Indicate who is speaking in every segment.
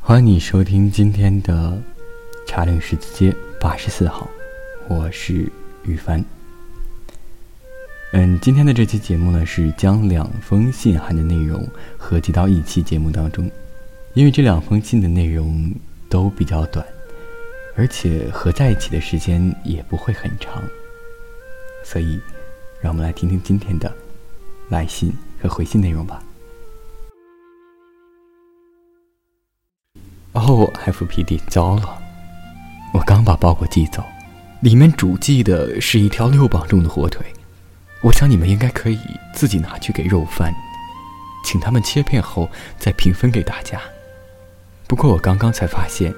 Speaker 1: 欢迎你收听今天的茶陵十字街八十四号，我是雨帆。嗯，今天的这期节目呢，是将两封信函的内容合集到一期节目当中，因为这两封信的内容都比较短，而且合在一起的时间也不会很长，所以让我们来听听今天的来信和回信内容吧。哦，FPD，糟了！我刚把包裹寄走，里面主寄的是一条六磅重的火腿。我想你们应该可以自己拿去给肉贩，请他们切片后再平分给大家。不过我刚刚才发现，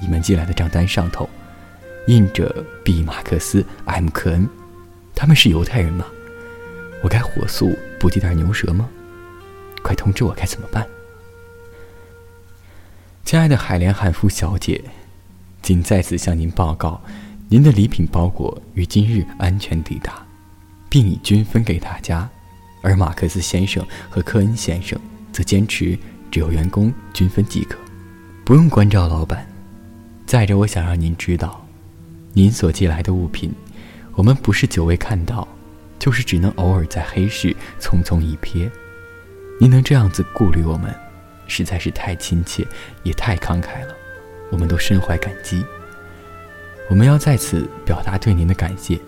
Speaker 1: 你们寄来的账单上头印着 B 马克思 M 科恩，他们是犹太人吗？我该火速补寄点牛舌吗？快通知我该怎么办！亲爱的海莲汉夫小姐，仅在此向您报告，您的礼品包裹于今日安全抵达，并已均分给大家。而马克思先生和科恩先生则坚持只有员工均分即可，不用关照老板。再者，我想让您知道，您所寄来的物品，我们不是久未看到，就是只能偶尔在黑市匆匆一瞥。您能这样子顾虑我们？实在是太亲切，也太慷慨了，我们都深怀感激。我们要在此表达对您的感谢，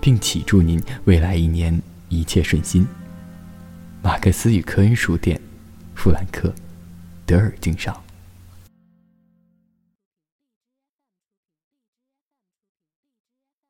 Speaker 1: 并祈祝您未来一年一切顺心。马克思与科恩书店，富兰克，德尔经上。